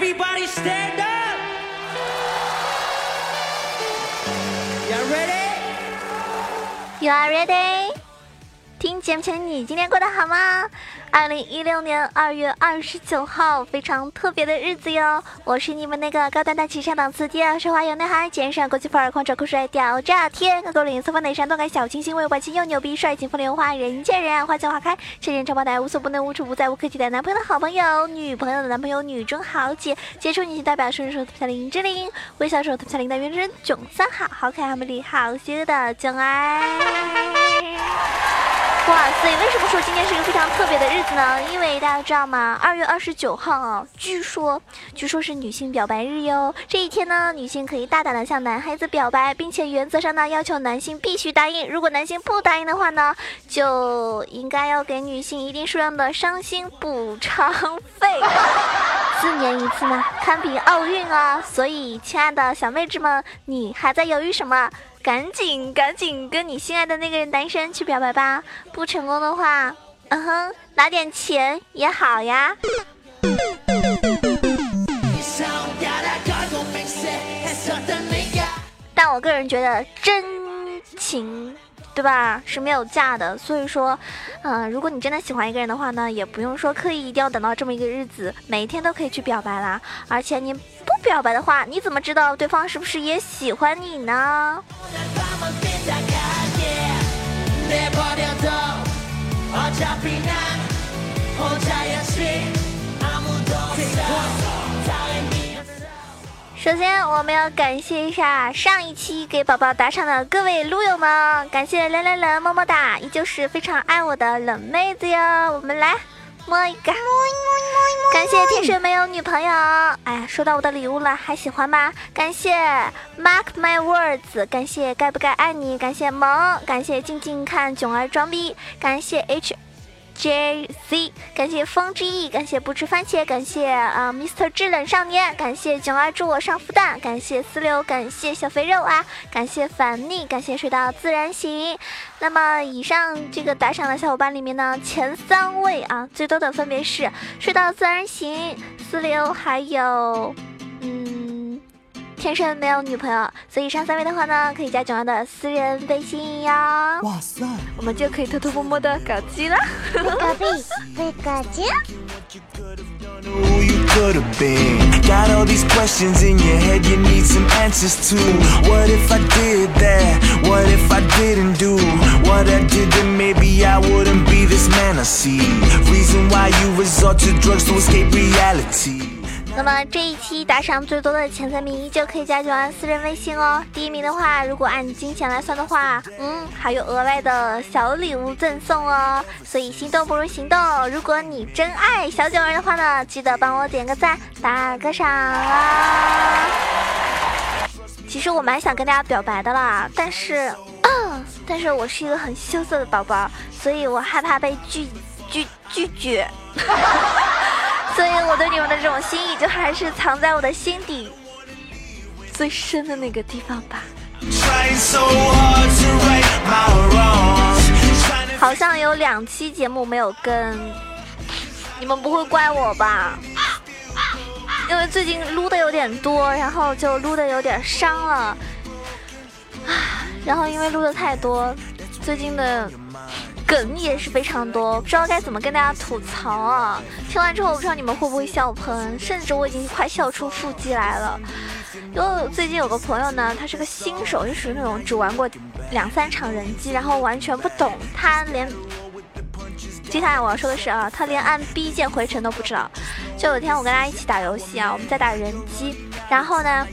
Everybody stand up! You ready? You are ready？听节目前的你今天过得好吗？二零一六年二月二十九号，非常特别的日子哟！我是你们那个高端大气上档次、低调奢华有内涵、肩上国际范儿、狂拽酷帅屌炸天、高冷色风内山、动感小清新、为外气又牛逼、帅气风流花、人见人爱、花见花开、千人长跑台、无所不能、无处不在、无可替代男朋友的好朋友、女朋友的男朋友、女中豪杰、杰出女性代表、顺手特效林志玲、微笑手特效林的原真囧三好、好可爱、好美丽、好邪恶的囧儿。哇塞！为什么说今天是一个非常特别的日子呢？因为大家知道吗？二月二十九号啊，据说，据说是女性表白日哟。这一天呢，女性可以大胆的向男孩子表白，并且原则上呢，要求男性必须答应。如果男性不答应的话呢，就应该要给女性一定数量的伤心补偿费，四年一次呢，堪比奥运啊！所以，亲爱的小妹纸们，你还在犹豫什么？赶紧赶紧跟你心爱的那个人单身去表白吧！不成功的话，嗯哼，拿点钱也好呀。但我个人觉得真情，对吧，是没有价的。所以说，嗯，如果你真的喜欢一个人的话呢，也不用说刻意一定要等到这么一个日子，每一天都可以去表白啦。而且你不。表白的话，你怎么知道对方是不是也喜欢你呢？首先，我们要感谢一下上一期给宝宝打赏的各位撸友们，感谢冷冷冷么么哒，依旧是非常爱我的冷妹子哟，我们来。摸一个，感谢天水没有女朋友。哎呀，收到我的礼物了，还喜欢吗？感谢 Mark My Words，感谢该不该爱你，感谢萌，感谢静静看囧儿装逼，感谢 H。J C，感谢风之翼，感谢不吃番茄，感谢啊，Mr 制冷少年，感谢囧儿祝我上孵蛋，感谢四六，感谢小肥肉啊，感谢反逆，感谢睡到自然醒。那么以上这个打赏的小伙伴里面呢，前三位啊，最多的分别是睡到自然醒、四六，还有嗯。天生没有女朋友，所以上三位的话呢，可以加九儿的私人微信哟。哇塞，我们就可以偷偷摸摸的搞基了。搞基，会搞基。那么这一期打赏最多的前三名依旧可以加九安私人微信哦。第一名的话，如果按金钱来算的话，嗯，还有额外的小礼物赠送哦。所以心动不如行动，如果你真爱小九儿的话呢，记得帮我点个赞，打个赏啊。其实我蛮想跟大家表白的啦，但是，嗯 但是我是一个很羞涩的宝宝，所以我害怕被拒拒拒绝。所以我对你们的这种心意，就还是藏在我的心底最深的那个地方吧。好像有两期节目没有跟，你们不会怪我吧？因为最近撸的有点多，然后就撸的有点伤了。啊，然后因为撸的太多，最近的。梗也是非常多，不知道该怎么跟大家吐槽啊！听完之后，我不知道你们会不会笑喷，甚至我已经快笑出腹肌来了。因为最近有个朋友呢，他是个新手，就属于那种只玩过两三场人机，然后完全不懂，他连接下来我要说的是啊，他连按 B 键回城都不知道。就有一天我跟他一起打游戏啊，我们在打人机，然后呢。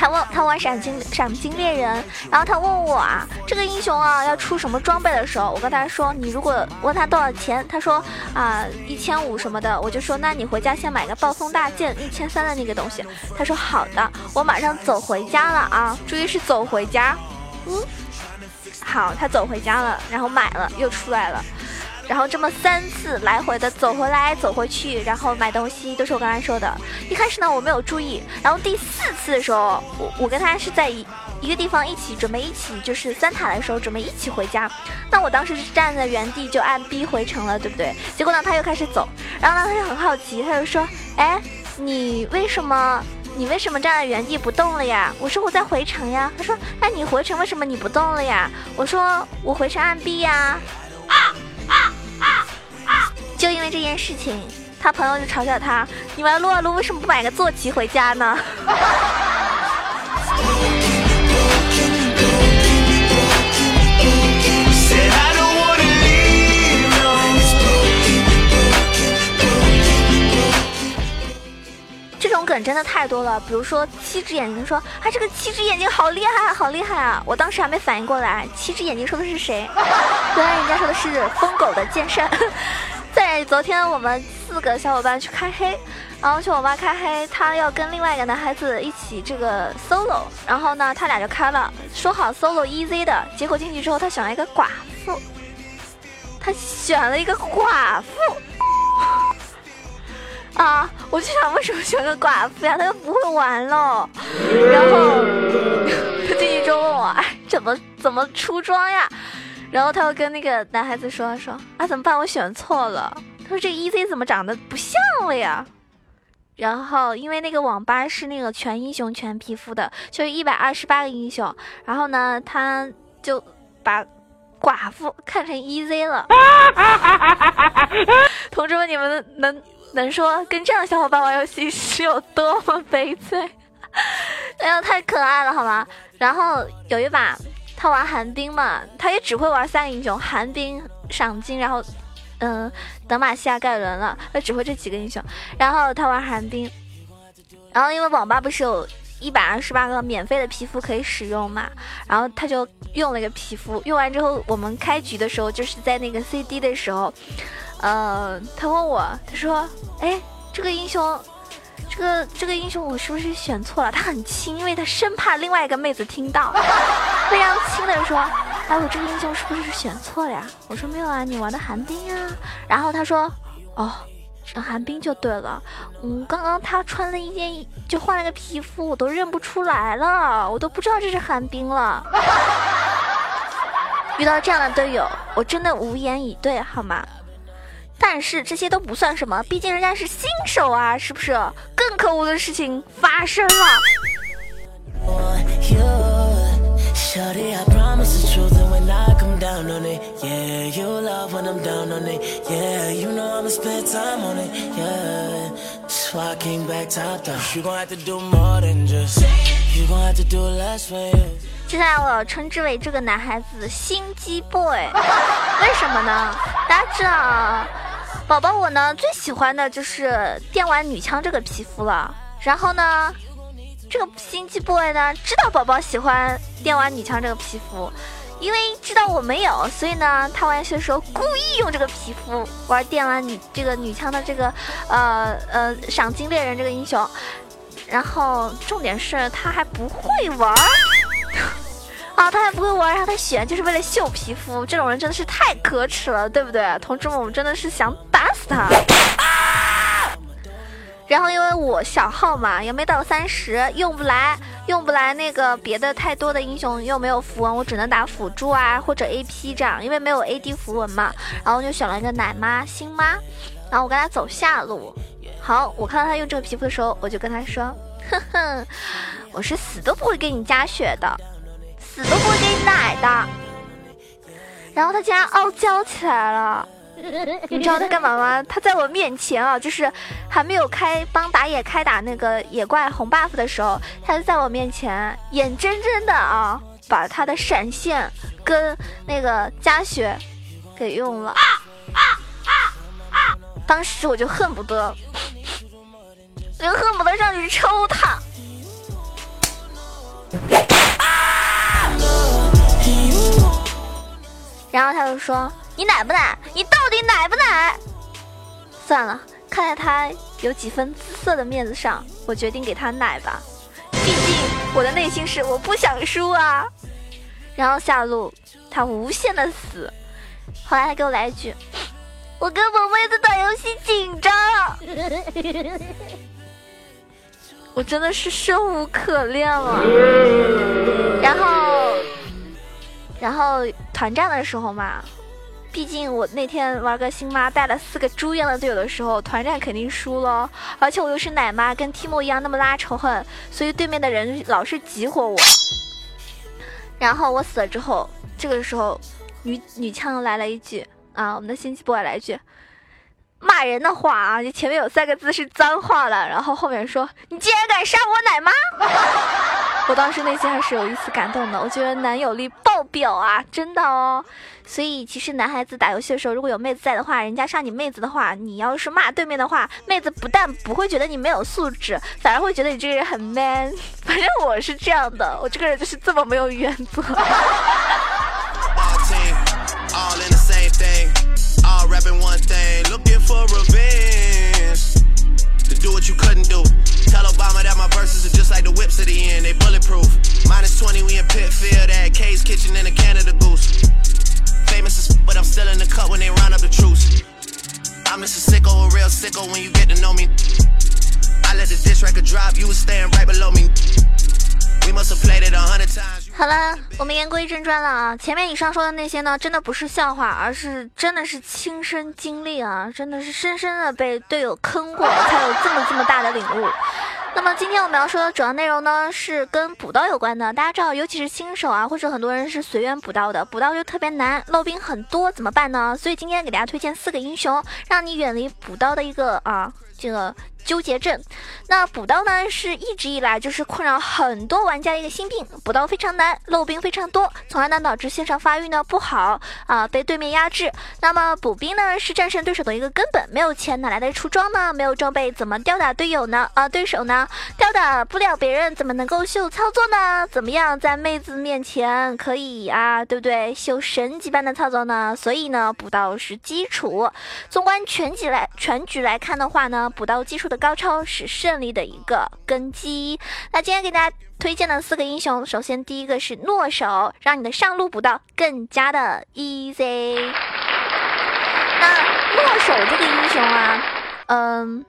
他问他玩闪金闪金猎人，然后他问我啊，这个英雄啊要出什么装备的时候，我跟他说，你如果问他多少钱，他说啊一千五什么的，我就说那你回家先买个暴风大剑一千三的那个东西。他说好的，我马上走回家了啊，注意是走回家。嗯，好，他走回家了，然后买了又出来了。然后这么三次来回的走回来走回去，然后买东西都是我刚才说的。一开始呢我没有注意，然后第四次的时候，我我跟他是在一一个地方一起准备一起就是三塔的时候准备一起回家。那我当时是站在原地就按 B 回城了，对不对？结果呢他又开始走，然后呢他就很好奇，他就说：“哎，你为什么你为什么站在原地不动了呀？我说我在回城呀。他说那你回城为什么你不动了呀？我说我回城按 B 呀。就因为这件事情，他朋友就嘲笑他：你玩撸啊撸为什么不买个坐骑回家呢？这种梗真的太多了，比如说七只眼睛说啊，这个七只眼睛好厉害，好厉害啊！我当时还没反应过来，七只眼睛说的是谁？原来人家说的是疯狗的剑圣。对昨天我们四个小伙伴去开黑，然后去网吧开黑，他要跟另外一个男孩子一起这个 solo，然后呢他俩就开了，说好 solo easy 的，结果进去之后他选了一个寡妇，他选了一个寡妇。啊！我就想，为什么选个寡妇呀？他又不会玩喽。然后他进去之后问我，哎，怎么怎么出装呀？然后他又跟那个男孩子说说，啊，怎么办？我选错了。他说这 EZ 怎么长得不像了呀？然后因为那个网吧是那个全英雄全皮肤的，就是一百二十八个英雄。然后呢，他就把寡妇看成 EZ 了。同志们，你们能？能说跟这样的小伙伴玩游戏是有多么悲催？哎呀，太可爱了，好吗？然后有一把他玩寒冰嘛，他也只会玩三个英雄：寒冰、赏金，然后嗯，德玛西亚、盖伦了。他只会这几个英雄。然后他玩寒冰，然后因为网吧不是有一百二十八个免费的皮肤可以使用嘛，然后他就用了一个皮肤，用完之后我们开局的时候就是在那个 CD 的时候。呃，他问我，他说：“哎，这个英雄，这个这个英雄，我是不是选错了？他很轻，因为他生怕另外一个妹子听到，非常轻的说：‘哎，我这个英雄是不是选错了呀？’我说没有啊，你玩的寒冰啊。然后他说：‘哦，选寒冰就对了。嗯，刚刚他穿了一件，就换了个皮肤，我都认不出来了，我都不知道这是寒冰了。遇到这样的队友，我真的无言以对，好吗？’”但是这些都不算什么，毕竟人家是新手啊，是不是？更可恶的事情发生了。接下来我要称之为这个男孩子心机 boy，为什么呢？大家知道。宝宝，我呢最喜欢的就是电玩女枪这个皮肤了。然后呢，这个心机 boy 呢知道宝宝喜欢电玩女枪这个皮肤，因为知道我没有，所以呢他玩游戏的时候故意用这个皮肤玩电玩女这个女枪的这个呃呃赏金猎人这个英雄。然后重点是他还不会玩。啊，他还不会玩，然后他选就是为了秀皮肤，这种人真的是太可耻了，对不对？同志们，我们真的是想打死他。然后因为我小号嘛，也没到三十，用不来，用不来那个别的太多的英雄，又没有符文，我只能打辅助啊或者 AP 这样，因为没有 AD 符文嘛。然后我就选了一个奶妈星妈，然后我跟他走下路。好，我看到他用这个皮肤的时候，我就跟他说，哼哼，我是死都不会给你加血的。死都不会给你奶的，然后他竟然傲娇起来了，你知道他干嘛吗？他在我面前啊，就是还没有开帮打野开打那个野怪红 buff 的时候，他就在我面前眼睁睁的啊，把他的闪现跟那个加血给用了，当时我就恨不得，我就恨不得上去抽他。然后他就说：“你奶不奶？你到底奶不奶？”算了，看在他有几分姿色的面子上，我决定给他奶吧。毕竟我的内心是我不想输啊。然后下路他无限的死，后来他给我来一句：“我跟萌妹子打游戏紧张。” 我真的是生无可恋了。然后。然后团战的时候嘛，毕竟我那天玩个新妈带了四个猪一样的队友的时候，团战肯定输了。而且我又是奶妈，跟 Timo 一样那么拉仇恨，所以对面的人老是集火我。然后我死了之后，这个时候女女枪来了一句啊，我们的星际 boy 来一句。骂人的话啊，就前面有三个字是脏话了，然后后面说你竟然敢杀我奶妈，我当时内心还是有一丝感动的，我觉得男友力爆表啊，真的哦。所以其实男孩子打游戏的时候，如果有妹子在的话，人家杀你妹子的话，你要是骂对面的话，妹子不但不会觉得你没有素质，反而会觉得你这个人很 man。反正我是这样的，我这个人就是这么没有原则。Rapping one thing, looking for revenge. To do what you couldn't do. Tell Obama that my verses are just like the whips at the end, they bulletproof. Minus 20, we in Pitfield at K's Kitchen in a Canada Goose. Famous as but I'm still in the cut when they round up the troops. I'm just a sicko, a real sicko when you get to know me. I let the dish record drop, you was staying right below me. 好了，我们言归正传了啊！前面以上说的那些呢，真的不是笑话，而是真的是亲身经历啊！真的是深深的被队友坑过，才有这么这么大的领悟。那么今天我们要说的主要内容呢，是跟补刀有关的。大家知道，尤其是新手啊，或者很多人是随缘补刀的，补刀就特别难，漏兵很多，怎么办呢？所以今天给大家推荐四个英雄，让你远离补刀的一个啊这个。纠结症，那补刀呢是一直以来就是困扰很多玩家一个心病，补刀非常难，漏兵非常多，从而呢导致线上发育呢不好啊，被对面压制。那么补兵呢是战胜对手的一个根本，没有钱哪来的出装呢？没有装备怎么吊打队友呢？啊，对手呢吊打不了别人，怎么能够秀操作呢？怎么样在妹子面前可以啊，对不对？秀神级般的操作呢？所以呢补刀是基础。纵观全局来全局来看的话呢，补刀基础。的高超是胜利的一个根基。那今天给大家推荐的四个英雄，首先第一个是诺手，让你的上路补刀更加的 easy。那诺手这个英雄啊，嗯，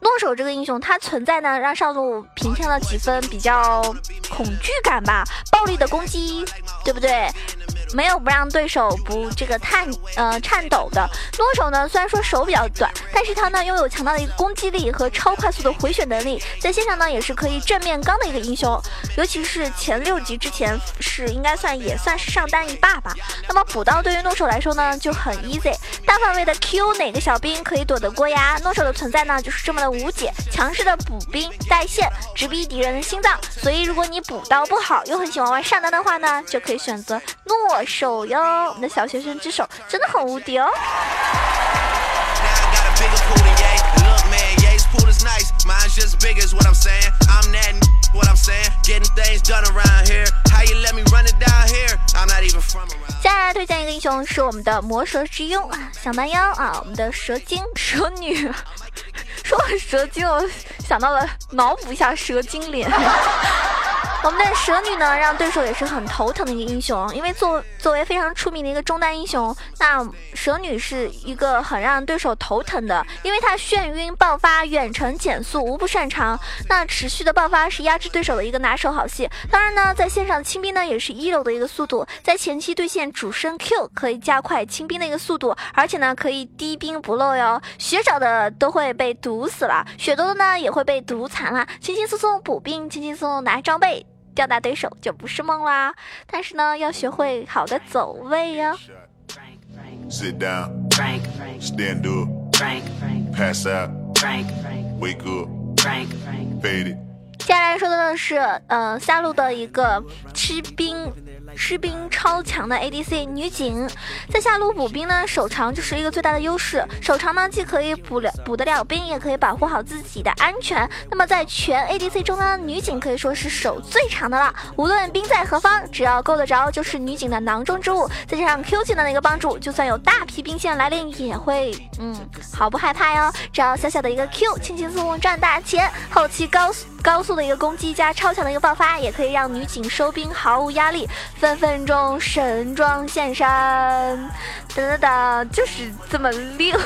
诺手这个英雄它存在呢，让上路平添了几分比较恐惧感吧，暴力的攻击，对不对？没有不让对手不这个颤呃颤抖的诺手呢，虽然说手比较短，但是他呢拥有强大的一个攻击力和超快速的回血能力，在线上呢也是可以正面刚的一个英雄，尤其是前六级之前是应该算也算是上单一霸吧。那么补刀对于诺手来说呢就很 easy，大范围的 Q 哪个小兵可以躲得过呀？诺手的存在呢就是这么的无解，强势的补兵带线直逼敌人的心脏，所以如果你补刀不好又很喜欢玩上单的话呢，就可以选择诺。手哟，我们的小学生之手真的很无敌哦。接下来推荐一个英雄是我们的魔蛇之拥啊，想当妖啊，我们的蛇精蛇女。说到蛇精，我想到了脑补一下蛇精脸。我们的蛇女呢，让对手也是很头疼的一个英雄，因为作作为非常出名的一个中单英雄，那蛇女是一个很让对手头疼的，因为她眩晕、爆发、远程减速无不擅长。那持续的爆发是压制对手的一个拿手好戏。当然呢，在线上清兵呢也是一流的一个速度，在前期对线主升 Q 可以加快清兵的一个速度，而且呢可以低兵不漏哟。血少的都会被毒死了，血多的呢也会被毒残了。轻轻松松补兵，轻轻松松拿装备。吊打对手就不是梦啦，但是呢，要学会好的走位哟。接下来说的呢是，呃，下路的一个吃兵。吃兵超强的 ADC 女警，在下路补兵呢，手长就是一个最大的优势。手长呢，既可以补了补得了兵，也可以保护好自己的安全。那么在全 ADC 中呢，女警可以说是手最长的了。无论兵在何方，只要够得着，就是女警的囊中之物。再加上 Q 技能的一个帮助，就算有大批兵线来临，也会嗯毫不害怕哟。只要小小的一个 Q，轻轻松松赚大钱。后期高速。高速的一个攻击加超强的一个爆发，也可以让女警收兵毫无压力，分分钟神装现身，等等等，就是这么溜。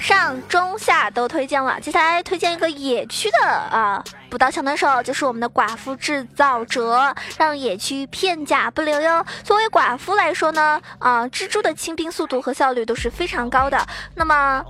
上中下都推荐了，接下来推荐一个野区的啊，补刀强的手就是我们的寡妇制造者，让野区片甲不留哟。作为寡妇来说呢，啊，蜘蛛的清兵速度和效率都是非常高的。那么。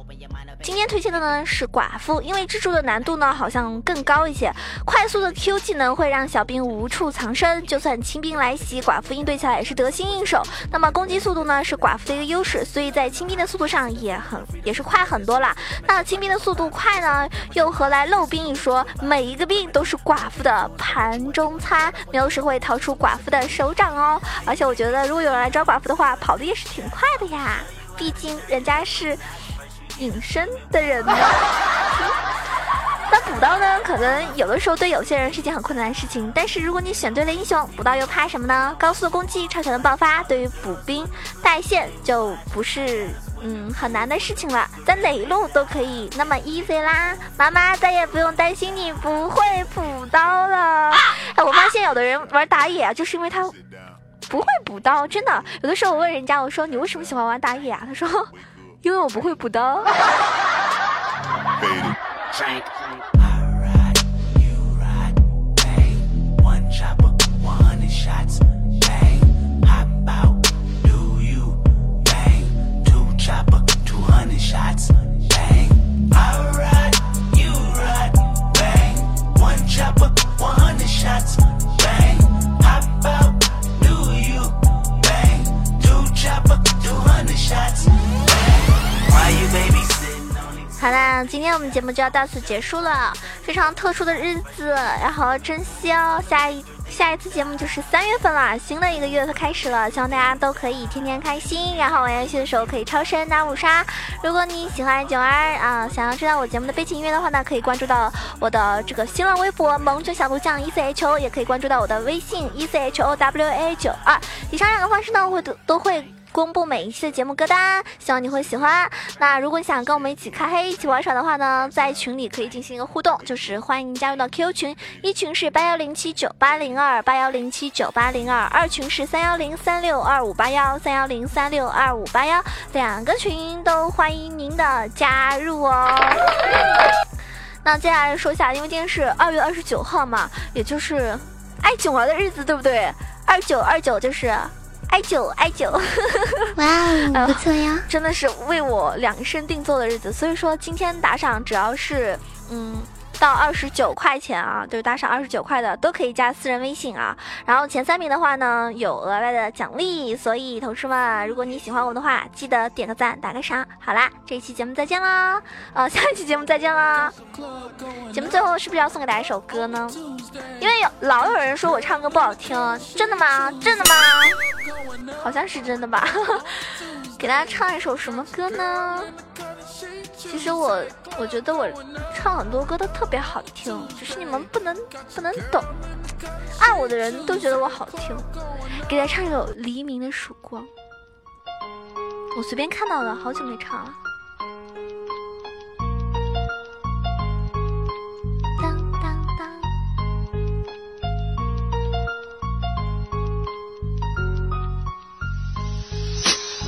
今天推荐的呢是寡妇，因为蜘蛛的难度呢好像更高一些。快速的 Q 技能会让小兵无处藏身，就算清兵来袭，寡妇应对起来也是得心应手。那么攻击速度呢是寡妇的一个优势，所以在清兵的速度上也很也是快很多啦。那清兵的速度快呢，又何来漏兵一说？每一个病都是寡妇的盘中餐，没有谁会逃出寡妇的手掌哦。而且我觉得如果有人来抓寡妇的话，跑的也是挺快的呀，毕竟人家是。隐身的人呢？那补刀呢？可能有的时候对有些人是件很困难的事情。但是如果你选对了英雄，补刀又怕什么呢？高速的攻击，超强的爆发，对于补兵带线就不是嗯很难的事情了，在哪一路都可以那么 easy 啦。妈妈再也不用担心你不会补刀了。哎，我发现有的人玩打野啊，就是因为他不会补刀，真的。有的时候我问人家，我说你为什么喜欢玩打野啊？他说。因为我不会补刀。天我们节目就要到此结束了，非常特殊的日子，要好好珍惜哦。下一下一次节目就是三月份了，新的一个月份开始了，希望大家都可以天天开心，然后玩游戏的时候可以超神拿五杀。如果你喜欢九儿啊，想要知道我节目的背景音乐的话呢，可以关注到我的这个新浪微博萌犬小鹿酱 E C H O，也可以关注到我的微信 E C H O W A 九二。以上两个方式呢，会都都会。公布每一期的节目歌单，希望你会喜欢。那如果你想跟我们一起开黑、一起玩耍的话呢，在群里可以进行一个互动，就是欢迎加入到 QQ 群，一群是八幺零七九八零二八幺零七九八零二，二群是三幺零三六二五八幺三幺零三六二五八幺，两个群都欢迎您的加入哦。那接下来说一下，因为今天是二月二十九号嘛，也就是爱囧儿的日子，对不对？二九二九就是。艾九艾九，哇哦，不错呀，真的是为我量身定做的日子。所以说今天打赏只要是嗯到二十九块钱啊，就是打赏二十九块的都可以加私人微信啊。然后前三名的话呢有额外的奖励，所以同事们如果你喜欢我的话，记得点个赞打个赏。好啦，这一期节目再见啦，呃 下一期节目再见啦。节目最后是不是要送给大家一首歌呢？因为有老有人说我唱歌不好听，真的吗？真的吗？好像是真的吧，给大家唱一首什么歌呢？其实我我觉得我唱很多歌都特别好听，只是你们不能不能懂，爱我的人都觉得我好听。给大家唱一首《黎明的曙光》，我随便看到的，好久没唱了。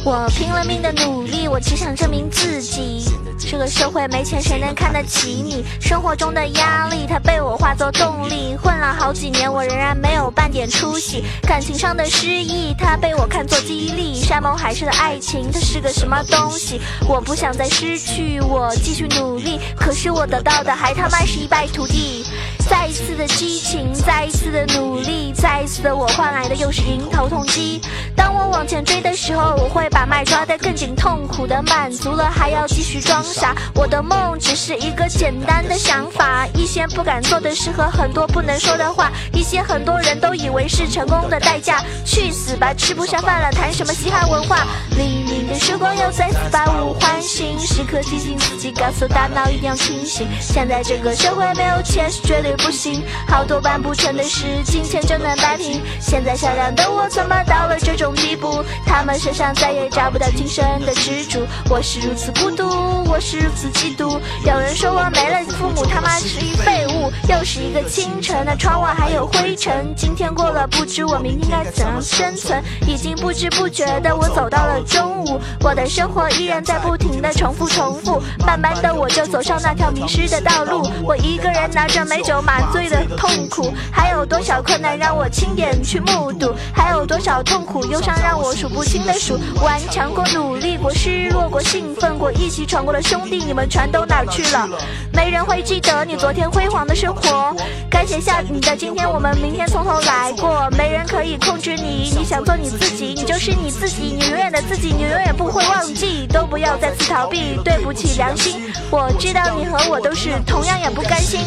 我拼了命的努力，我只想证明自己。这个社会没钱，谁能看得起你？生活中的压力，它被我化作动力。混了好几年，我仍然没有半点出息。感情上的失意，它被我看作激励。山盟海誓的爱情，它是个什么东西？我不想再失去，我继续努力。可是我得到的还他妈是一败涂地。再一次的激情，再一次的努力，再一次的我换来的又是迎头痛击。当我往前追的时候，我会把麦抓得更紧，痛苦的满足了还要继续装傻。我的梦只是一个简单的想法，一些不敢做的事和很多不能说的话，一些很多人都以为是成功的代价。去死吧，吃不下饭了，谈什么嘻哈文化？黎明的曙光又再次把我唤醒，时刻提醒自己，告诉大脑一定要清醒。现在这个社会没有钱是绝。对不行。好多办不成的事，金钱就能摆平。现在善良的我怎么到了这种地步？他们身上再也找不到今生的支柱。我是如此孤独，我是如此嫉妒。有人说我没了父母，他妈是一废物。又是一个清晨，那窗外还有灰尘。今天过了，不知我明天该怎样生存。已经不知不觉的，我走到了中午，我的生活依然在不停的重复重复。慢慢的，我就走上那条迷失的道路。我一个人拿着美酒麻醉的痛苦，还有多少困难让我亲眼去目睹？还有多少痛苦忧伤让我数不清的数？顽强过，努力过，失落过，兴奋过，一起闯过的兄弟，你们全都哪去了？没人会记得你昨天辉煌的生活。该写下你的今天，我们明天从头来过。没人可以控制你，你想做你自己，你就是你自己，你永远的自己，你永远不会忘记。都不要再次逃避，对不起良心。我知道你和我都是同样也不甘心。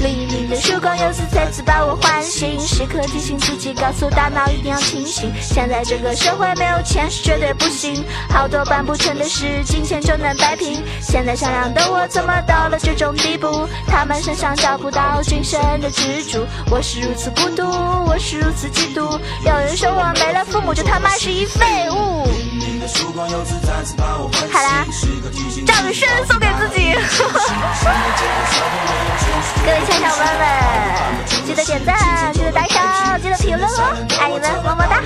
黎明的曙光又次再次把我唤醒，时刻提醒自己，告诉大脑一定要清醒。现在这个社会没有钱是绝对不行，好多办不成的事，金钱就能摆平。现在善良的我怎么到了这种地步？他们身上找不到精神的支柱。我是如此孤独，我是如此嫉妒。有人说我没了父母就他妈是一废物。好啦，掌声送给自己。各位小伙伴们，记得点赞，记得打赏，记得评论哦，爱你们，么么哒。